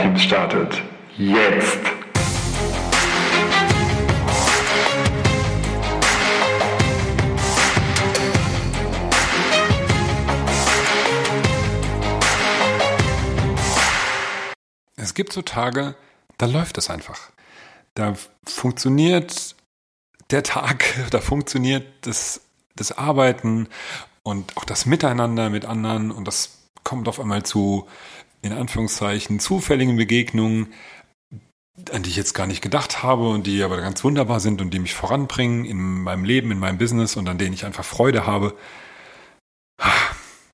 Powerteams startet. Jetzt! Es gibt so Tage, da läuft es einfach. Da funktioniert der Tag, da funktioniert das, das Arbeiten und auch das Miteinander mit anderen und das kommt auf einmal zu, in Anführungszeichen, zufälligen Begegnungen, an die ich jetzt gar nicht gedacht habe und die aber ganz wunderbar sind und die mich voranbringen in meinem Leben, in meinem Business und an denen ich einfach Freude habe.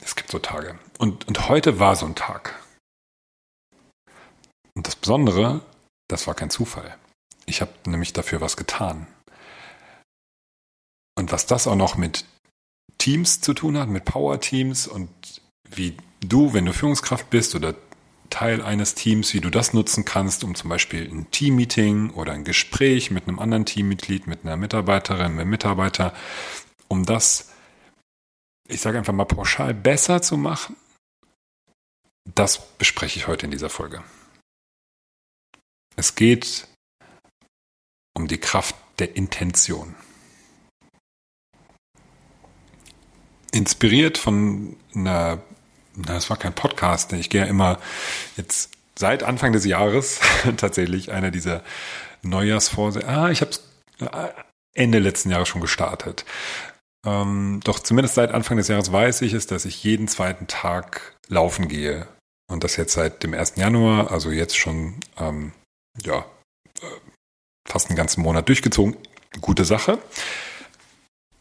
Es gibt so Tage. Und, und heute war so ein Tag. Und das Besondere, das war kein Zufall. Ich habe nämlich dafür was getan. Und was das auch noch mit Teams zu tun hat, mit Power-Teams und wie du, wenn du Führungskraft bist oder Teil eines Teams, wie du das nutzen kannst, um zum Beispiel ein Teammeeting oder ein Gespräch mit einem anderen Teammitglied, mit einer Mitarbeiterin, mit einem Mitarbeiter, um das, ich sage einfach mal pauschal, besser zu machen, das bespreche ich heute in dieser Folge. Es geht um die Kraft der Intention. Inspiriert von einer das war kein Podcast. Ich gehe ja immer jetzt seit Anfang des Jahres tatsächlich einer dieser Neujahrsvorsätze. Ah, ich habe es äh, Ende letzten Jahres schon gestartet. Ähm, doch zumindest seit Anfang des Jahres weiß ich es, dass ich jeden zweiten Tag laufen gehe. Und das jetzt seit dem 1. Januar, also jetzt schon, ähm, ja, äh, fast einen ganzen Monat durchgezogen. Gute Sache.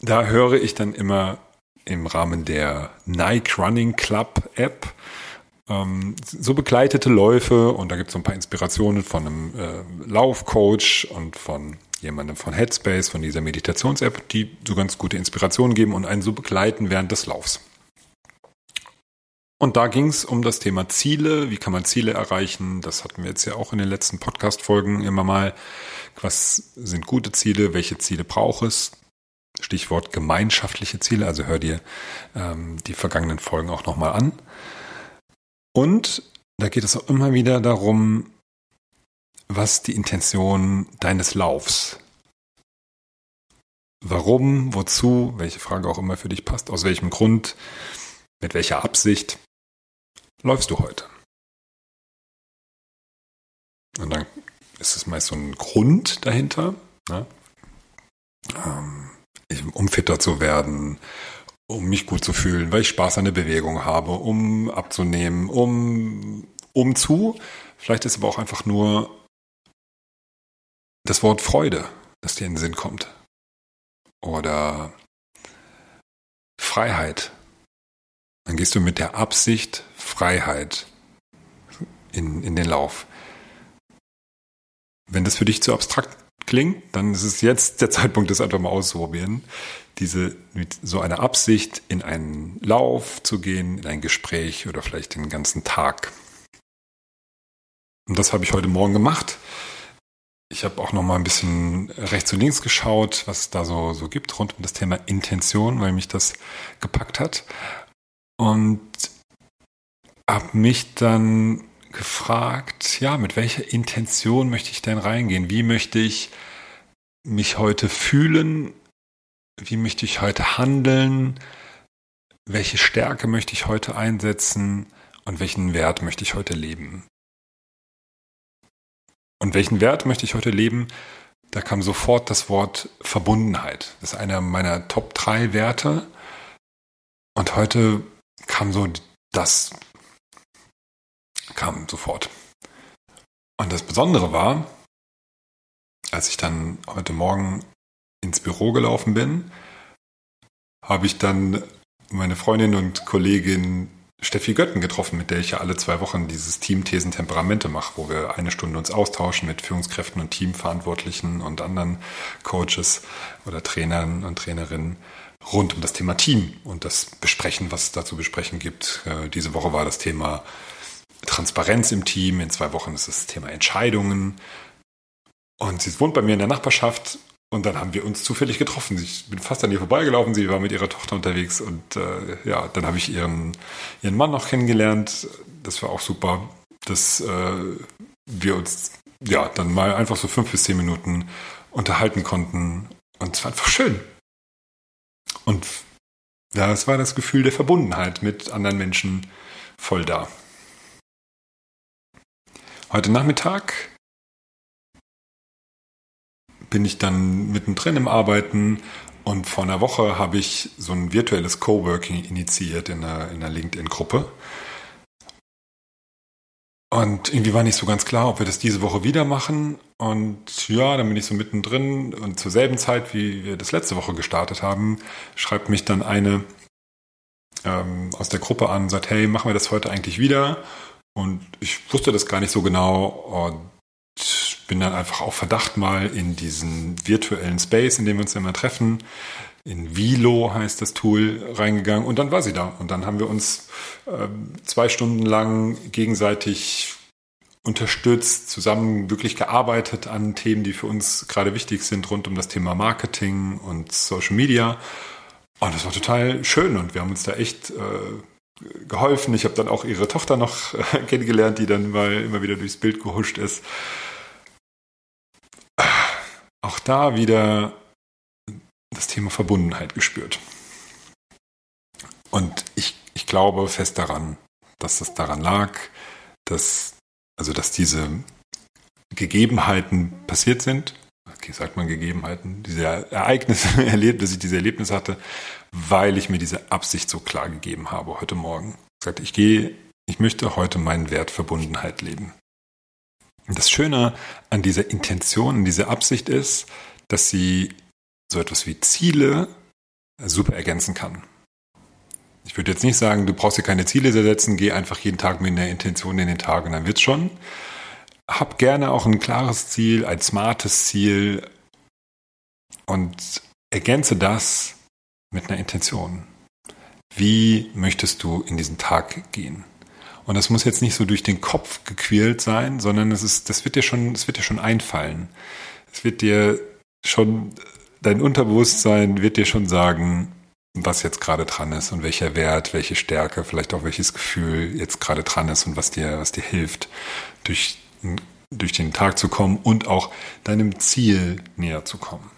Da höre ich dann immer im Rahmen der Nike Running Club App ähm, so begleitete Läufe und da gibt es so ein paar Inspirationen von einem äh, Laufcoach und von jemandem von Headspace, von dieser Meditations-App, die so ganz gute Inspirationen geben und einen so begleiten während des Laufs. Und da ging es um das Thema Ziele. Wie kann man Ziele erreichen? Das hatten wir jetzt ja auch in den letzten Podcast-Folgen immer mal. Was sind gute Ziele? Welche Ziele braucht es? Stichwort gemeinschaftliche Ziele, also hör dir ähm, die vergangenen Folgen auch nochmal an. Und da geht es auch immer wieder darum, was die Intention deines Laufs. Warum, wozu, welche Frage auch immer für dich passt, aus welchem Grund, mit welcher Absicht läufst du heute? Und dann ist es meist so ein Grund dahinter. Ne? Ähm, um fitter zu werden, um mich gut zu fühlen, weil ich Spaß an der Bewegung habe, um abzunehmen, um, um zu. Vielleicht ist aber auch einfach nur das Wort Freude, das dir in den Sinn kommt. Oder Freiheit. Dann gehst du mit der Absicht Freiheit in, in den Lauf. Wenn das für dich zu abstrakt klingt, dann ist es jetzt der Zeitpunkt, das einfach mal auszuprobieren. Diese, mit so einer Absicht in einen Lauf zu gehen, in ein Gespräch oder vielleicht den ganzen Tag. Und das habe ich heute Morgen gemacht. Ich habe auch noch mal ein bisschen rechts und links geschaut, was es da so, so gibt rund um das Thema Intention, weil mich das gepackt hat. Und habe mich dann gefragt, ja, mit welcher Intention möchte ich denn reingehen? Wie möchte ich mich heute fühlen? Wie möchte ich heute handeln? Welche Stärke möchte ich heute einsetzen? Und welchen Wert möchte ich heute leben? Und welchen Wert möchte ich heute leben? Da kam sofort das Wort Verbundenheit. Das ist einer meiner Top 3 Werte. Und heute kam so das kam sofort. Und das Besondere war, als ich dann heute Morgen ins Büro gelaufen bin, habe ich dann meine Freundin und Kollegin Steffi Götten getroffen, mit der ich ja alle zwei Wochen dieses Team Thesen Temperamente mache, wo wir eine Stunde uns austauschen mit Führungskräften und Teamverantwortlichen und anderen Coaches oder Trainern und Trainerinnen rund um das Thema Team und das Besprechen, was es da zu besprechen gibt. Äh, diese Woche war das Thema Transparenz im Team. In zwei Wochen ist das Thema Entscheidungen. Und sie wohnt bei mir in der Nachbarschaft und dann haben wir uns zufällig getroffen. Ich bin fast an ihr vorbeigelaufen. Sie war mit ihrer Tochter unterwegs und äh, ja, dann habe ich ihren, ihren Mann noch kennengelernt. Das war auch super. dass äh, wir uns ja dann mal einfach so fünf bis zehn Minuten unterhalten konnten. Und es war einfach schön. Und ja, es war das Gefühl der Verbundenheit mit anderen Menschen voll da. Heute Nachmittag bin ich dann mittendrin im Arbeiten und vor einer Woche habe ich so ein virtuelles Coworking initiiert in einer, in einer LinkedIn-Gruppe. Und irgendwie war nicht so ganz klar, ob wir das diese Woche wieder machen. Und ja, dann bin ich so mittendrin und zur selben Zeit, wie wir das letzte Woche gestartet haben, schreibt mich dann eine ähm, aus der Gruppe an und sagt, hey, machen wir das heute eigentlich wieder? Und ich wusste das gar nicht so genau und bin dann einfach auf Verdacht mal in diesen virtuellen Space, in dem wir uns immer treffen, in Vilo heißt das Tool, reingegangen und dann war sie da. Und dann haben wir uns äh, zwei Stunden lang gegenseitig unterstützt, zusammen wirklich gearbeitet an Themen, die für uns gerade wichtig sind, rund um das Thema Marketing und Social Media. Und das war total schön und wir haben uns da echt äh, geholfen. Ich habe dann auch ihre Tochter noch äh, kennengelernt, die dann mal immer wieder durchs Bild gehuscht ist. Auch da wieder das Thema Verbundenheit gespürt. Und ich, ich glaube fest daran, dass das daran lag, dass, also dass diese Gegebenheiten passiert sind. Okay, sagt man Gegebenheiten, diese Ereignisse erlebt, dass ich diese Erlebnisse hatte, weil ich mir diese Absicht so klar gegeben habe heute Morgen. Ich sagte, ich gehe, ich möchte heute meinen Wert Verbundenheit leben. Das Schöne an dieser Intention, an dieser Absicht ist, dass sie so etwas wie Ziele super ergänzen kann. Ich würde jetzt nicht sagen, du brauchst dir keine Ziele setzen, geh einfach jeden Tag mit einer Intention in den Tag und dann wird's schon. Hab gerne auch ein klares Ziel, ein smartes Ziel und ergänze das mit einer Intention. Wie möchtest du in diesen Tag gehen? Und das muss jetzt nicht so durch den Kopf gequält sein, sondern es ist, das wird dir schon, es wird dir schon einfallen. Es wird dir schon dein Unterbewusstsein wird dir schon sagen, was jetzt gerade dran ist und welcher Wert, welche Stärke, vielleicht auch welches Gefühl jetzt gerade dran ist und was dir, was dir hilft, durch, durch den Tag zu kommen und auch deinem Ziel näher zu kommen.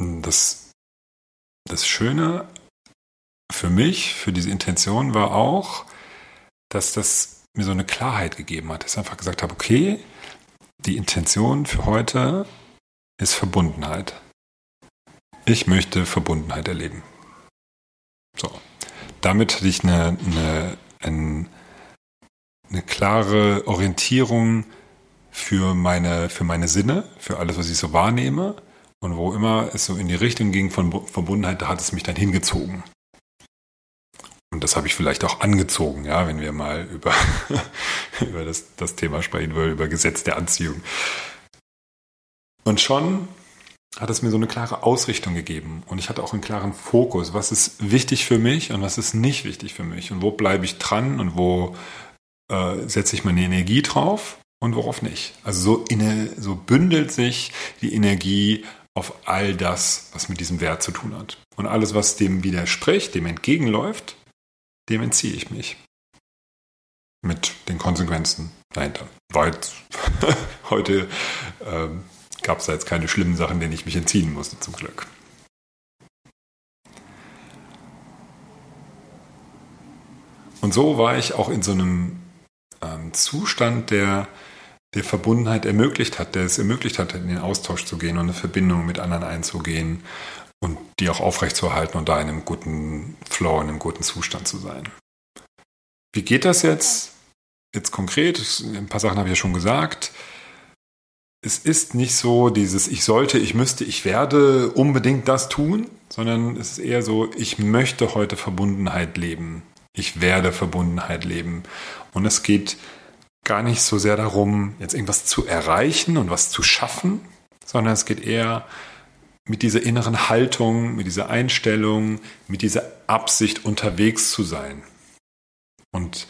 Das, das Schöne für mich, für diese Intention war auch, dass das mir so eine Klarheit gegeben hat. Dass ich einfach gesagt habe, okay, die Intention für heute ist Verbundenheit. Ich möchte Verbundenheit erleben. So. Damit hatte ich eine, eine, eine, eine klare Orientierung für meine, für meine Sinne, für alles, was ich so wahrnehme. Und wo immer es so in die Richtung ging von Verbundenheit, da hat es mich dann hingezogen. Und das habe ich vielleicht auch angezogen, ja, wenn wir mal über, über das, das Thema sprechen wollen, über Gesetz der Anziehung. Und schon hat es mir so eine klare Ausrichtung gegeben und ich hatte auch einen klaren Fokus, was ist wichtig für mich und was ist nicht wichtig für mich und wo bleibe ich dran und wo äh, setze ich meine Energie drauf und worauf nicht. Also so, inne, so bündelt sich die Energie auf all das, was mit diesem Wert zu tun hat. Und alles, was dem widerspricht, dem entgegenläuft, dem entziehe ich mich. Mit den Konsequenzen dahinter. Weil heute ähm, gab es da jetzt keine schlimmen Sachen, denen ich mich entziehen musste, zum Glück. Und so war ich auch in so einem ähm, Zustand, der der Verbundenheit ermöglicht hat, der es ermöglicht hat, in den Austausch zu gehen und eine Verbindung mit anderen einzugehen und die auch aufrechtzuerhalten und da in einem guten Flow, in einem guten Zustand zu sein. Wie geht das jetzt? Jetzt konkret, ein paar Sachen habe ich ja schon gesagt. Es ist nicht so dieses Ich sollte, ich müsste, ich werde unbedingt das tun, sondern es ist eher so, ich möchte heute Verbundenheit leben. Ich werde Verbundenheit leben. Und es geht gar nicht so sehr darum, jetzt irgendwas zu erreichen und was zu schaffen, sondern es geht eher mit dieser inneren Haltung, mit dieser Einstellung, mit dieser Absicht unterwegs zu sein. Und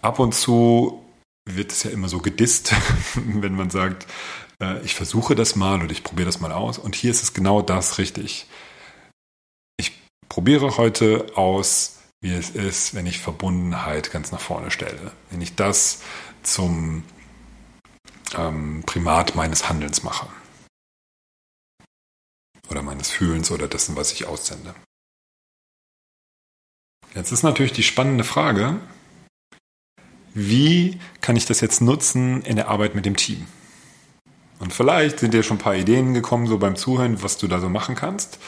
ab und zu wird es ja immer so gedisst, wenn man sagt, äh, ich versuche das mal oder ich probiere das mal aus. Und hier ist es genau das richtig. Ich probiere heute aus, wie es ist, wenn ich Verbundenheit ganz nach vorne stelle. Wenn ich das zum ähm, Primat meines Handelns mache. Oder meines Fühlens oder dessen, was ich aussende. Jetzt ist natürlich die spannende Frage, wie kann ich das jetzt nutzen in der Arbeit mit dem Team? Und vielleicht sind dir schon ein paar Ideen gekommen, so beim Zuhören, was du da so machen kannst.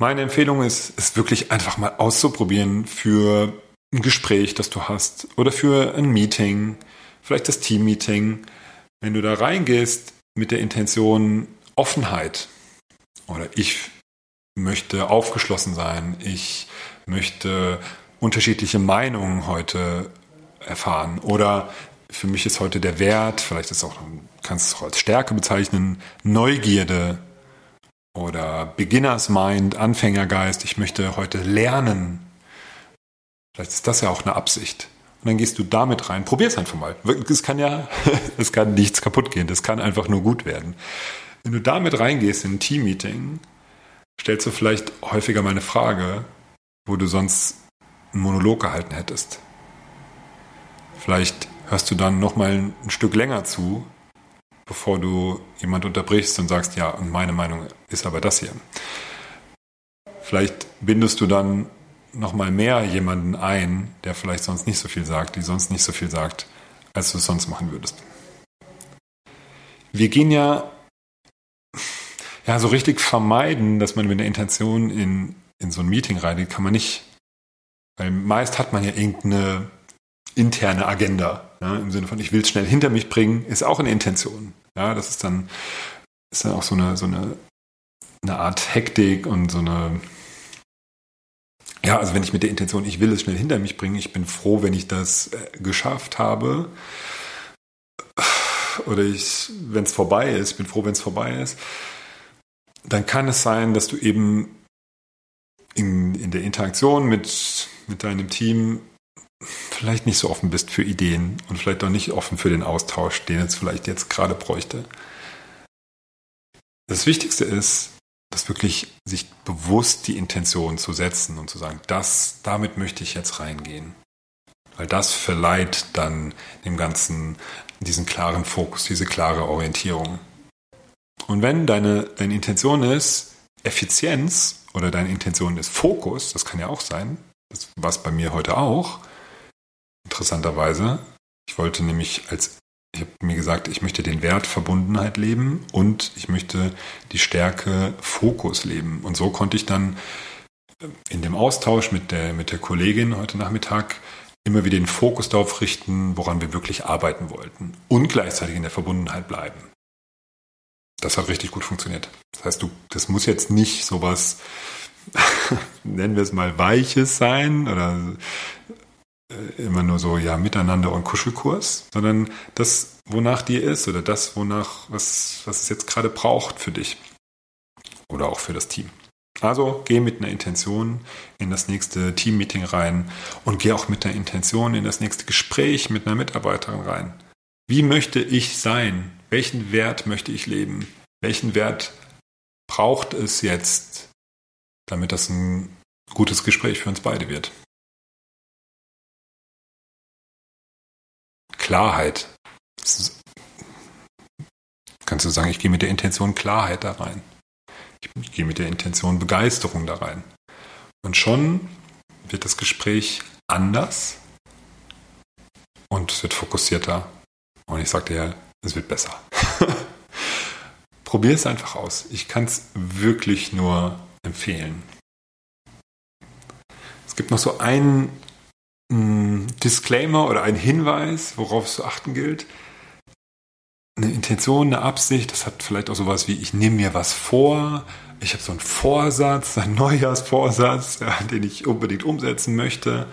Meine Empfehlung ist, es wirklich einfach mal auszuprobieren für ein Gespräch, das du hast oder für ein Meeting, vielleicht das Team-Meeting. Wenn du da reingehst mit der Intention Offenheit oder ich möchte aufgeschlossen sein, ich möchte unterschiedliche Meinungen heute erfahren oder für mich ist heute der Wert, vielleicht ist auch, kannst du es auch als Stärke bezeichnen, Neugierde oder Beginners Mind, Anfängergeist. Ich möchte heute lernen. Vielleicht ist das ja auch eine Absicht. Und dann gehst du damit rein. Probier es einfach mal. Es kann ja, es kann nichts kaputt gehen. Das kann einfach nur gut werden. Wenn du damit reingehst in ein Team-Meeting, stellst du vielleicht häufiger mal eine Frage, wo du sonst einen Monolog gehalten hättest. Vielleicht hörst du dann noch mal ein Stück länger zu, bevor du jemand unterbrichst und sagst, ja, und meine Meinung ist aber das hier. Vielleicht bindest du dann noch mal mehr jemanden ein, der vielleicht sonst nicht so viel sagt, die sonst nicht so viel sagt, als du es sonst machen würdest. Wir gehen ja, ja so richtig vermeiden, dass man mit einer Intention in, in so ein Meeting reingeht, kann man nicht. Weil meist hat man ja irgendeine interne Agenda. Ja, Im Sinne von, ich will es schnell hinter mich bringen, ist auch eine Intention. Ja, das ist dann, ist dann auch so eine, so eine, eine Art Hektik und so eine, ja, also wenn ich mit der Intention, ich will es schnell hinter mich bringen, ich bin froh, wenn ich das äh, geschafft habe. Oder ich, wenn es vorbei ist, bin froh, wenn es vorbei ist, dann kann es sein, dass du eben in, in der Interaktion mit, mit deinem Team vielleicht nicht so offen bist für Ideen und vielleicht auch nicht offen für den Austausch, den es vielleicht jetzt gerade bräuchte. Das Wichtigste ist, dass wirklich sich bewusst die Intention zu setzen und zu sagen, das, damit möchte ich jetzt reingehen. Weil das verleiht dann dem Ganzen diesen klaren Fokus, diese klare Orientierung. Und wenn deine, deine Intention ist Effizienz oder deine Intention ist Fokus, das kann ja auch sein, das war es bei mir heute auch, interessanterweise. Ich wollte nämlich als, ich habe mir gesagt, ich möchte den Wert Verbundenheit leben und ich möchte die Stärke Fokus leben. Und so konnte ich dann in dem Austausch mit der, mit der Kollegin heute Nachmittag immer wieder den Fokus darauf richten, woran wir wirklich arbeiten wollten und gleichzeitig in der Verbundenheit bleiben. Das hat richtig gut funktioniert. Das heißt, du, das muss jetzt nicht sowas, nennen wir es mal Weiches sein oder äh, immer nur so, ja, miteinander und Kuschelkurs, sondern das, wonach dir ist oder das, wonach, was, was es jetzt gerade braucht für dich oder auch für das Team. Also geh mit einer Intention in das nächste Team-Meeting rein und geh auch mit einer Intention in das nächste Gespräch mit einer Mitarbeiterin rein. Wie möchte ich sein? Welchen Wert möchte ich leben? Welchen Wert braucht es jetzt, damit das ein gutes Gespräch für uns beide wird? Klarheit. Ist, kannst du sagen, ich gehe mit der Intention Klarheit da rein. Ich, gehe mit der Intention Begeisterung da rein. Und schon wird das Gespräch anders und es wird fokussierter. Und ich sagte ja, es wird besser. Probier es einfach aus. Ich kann es wirklich nur empfehlen. Es gibt noch so einen ein Disclaimer oder ein Hinweis, worauf es zu achten gilt. Eine Intention, eine Absicht, das hat vielleicht auch sowas wie, ich nehme mir was vor, ich habe so einen Vorsatz, einen Neujahrsvorsatz, ja, den ich unbedingt umsetzen möchte.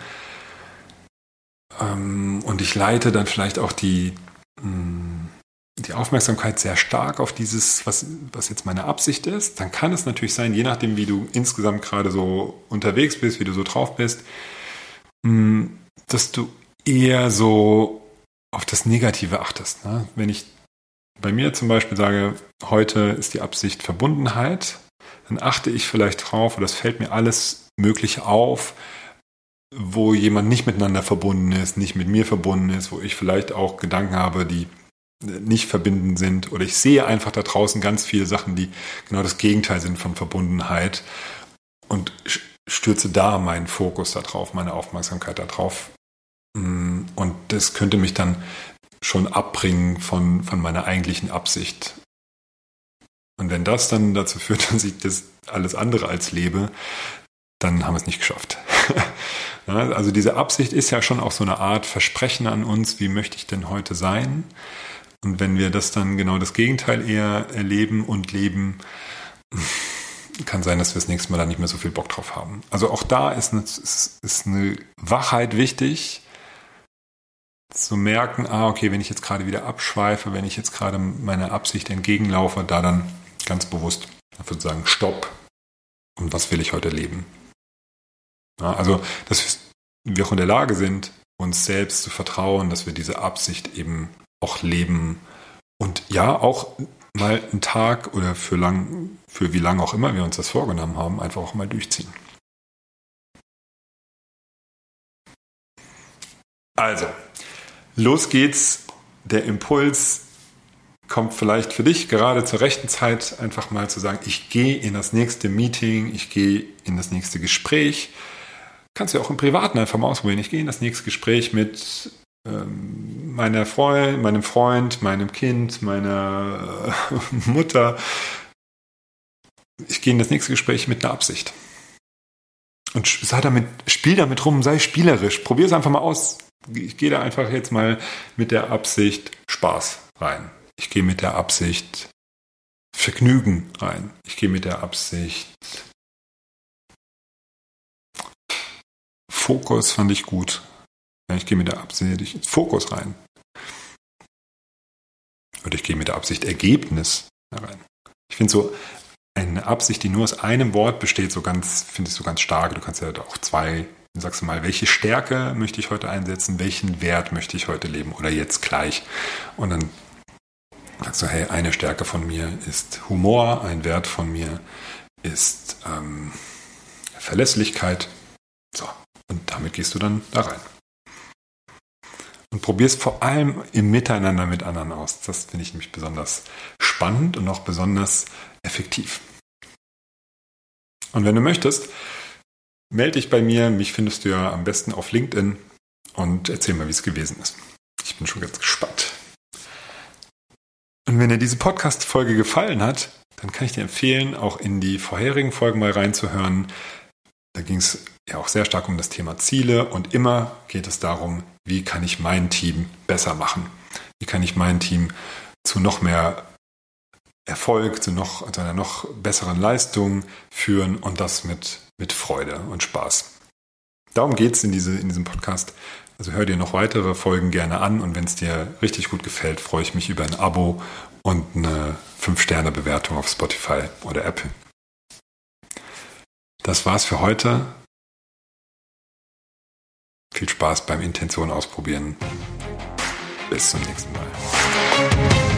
Ähm, und ich leite dann vielleicht auch die, hm, die Aufmerksamkeit sehr stark auf dieses, was, was jetzt meine Absicht ist. Dann kann es natürlich sein, je nachdem, wie du insgesamt gerade so unterwegs bist, wie du so drauf bist, dass du eher so auf das Negative achtest. Ne? Wenn ich bei mir zum Beispiel sage, heute ist die Absicht Verbundenheit, dann achte ich vielleicht drauf, oder es fällt mir alles Mögliche auf, wo jemand nicht miteinander verbunden ist, nicht mit mir verbunden ist, wo ich vielleicht auch Gedanken habe, die nicht verbinden sind. Oder ich sehe einfach da draußen ganz viele Sachen, die genau das Gegenteil sind von Verbundenheit und stürze da meinen Fokus darauf, meine Aufmerksamkeit darauf. Mm, und das könnte mich dann schon abbringen von, von meiner eigentlichen Absicht. Und wenn das dann dazu führt, dass ich das alles andere als lebe, dann haben wir es nicht geschafft. also diese Absicht ist ja schon auch so eine Art Versprechen an uns, wie möchte ich denn heute sein? Und wenn wir das dann genau das Gegenteil eher erleben und leben, kann sein, dass wir das nächste Mal da nicht mehr so viel Bock drauf haben. Also auch da ist eine, ist, ist eine Wachheit wichtig, zu merken, ah, okay, wenn ich jetzt gerade wieder abschweife, wenn ich jetzt gerade meiner Absicht entgegenlaufe, da dann ganz bewusst dafür zu sagen, stopp. Und was will ich heute leben? Ja, also, dass wir auch in der Lage sind, uns selbst zu vertrauen, dass wir diese Absicht eben auch leben und ja, auch mal einen Tag oder für lang, für wie lange auch immer wir uns das vorgenommen haben, einfach auch mal durchziehen. Also, los geht's. Der Impuls kommt vielleicht für dich gerade zur rechten Zeit, einfach mal zu sagen, ich gehe in das nächste Meeting, ich gehe in das nächste Gespräch. Kannst du auch im Privaten einfach mal ausprobieren. Ich gehe in das nächste Gespräch mit ähm, meiner Freund, meinem Freund, meinem Kind, meiner äh, Mutter. Ich gehe in das nächste Gespräch mit einer Absicht. Und sei damit, spiel damit rum, sei spielerisch. Probier es einfach mal aus. Ich gehe da einfach jetzt mal mit der Absicht Spaß rein. Ich gehe mit der Absicht Vergnügen rein. Ich gehe mit der Absicht Fokus fand ich gut. Ich gehe mit der Absicht Fokus rein. Oder ich gehe mit der Absicht Ergebnis rein. Ich finde so eine Absicht, die nur aus einem Wort besteht, so ganz, finde ich so ganz stark. Du kannst ja auch zwei, sagst du mal, welche Stärke möchte ich heute einsetzen, welchen Wert möchte ich heute leben oder jetzt gleich. Und dann sagst du, hey, eine Stärke von mir ist Humor, ein Wert von mir ist ähm, Verlässlichkeit. So, und damit gehst du dann da rein. Und probierst vor allem im Miteinander mit anderen aus. Das finde ich nämlich besonders spannend und auch besonders effektiv. Und wenn du möchtest, melde dich bei mir. Mich findest du ja am besten auf LinkedIn und erzähl mal, wie es gewesen ist. Ich bin schon ganz gespannt. Und wenn dir diese Podcast-Folge gefallen hat, dann kann ich dir empfehlen, auch in die vorherigen Folgen mal reinzuhören. Da ging es ja auch sehr stark um das Thema Ziele und immer geht es darum, wie kann ich mein Team besser machen? Wie kann ich mein Team zu noch mehr Erfolg, zu, noch, zu einer noch besseren Leistung führen und das mit, mit Freude und Spaß. Darum geht es in, diese, in diesem Podcast. Also hör dir noch weitere Folgen gerne an und wenn es dir richtig gut gefällt, freue ich mich über ein Abo und eine 5-Sterne-Bewertung auf Spotify oder Apple. Das war's für heute. Viel Spaß beim Intention ausprobieren. Bis zum nächsten Mal.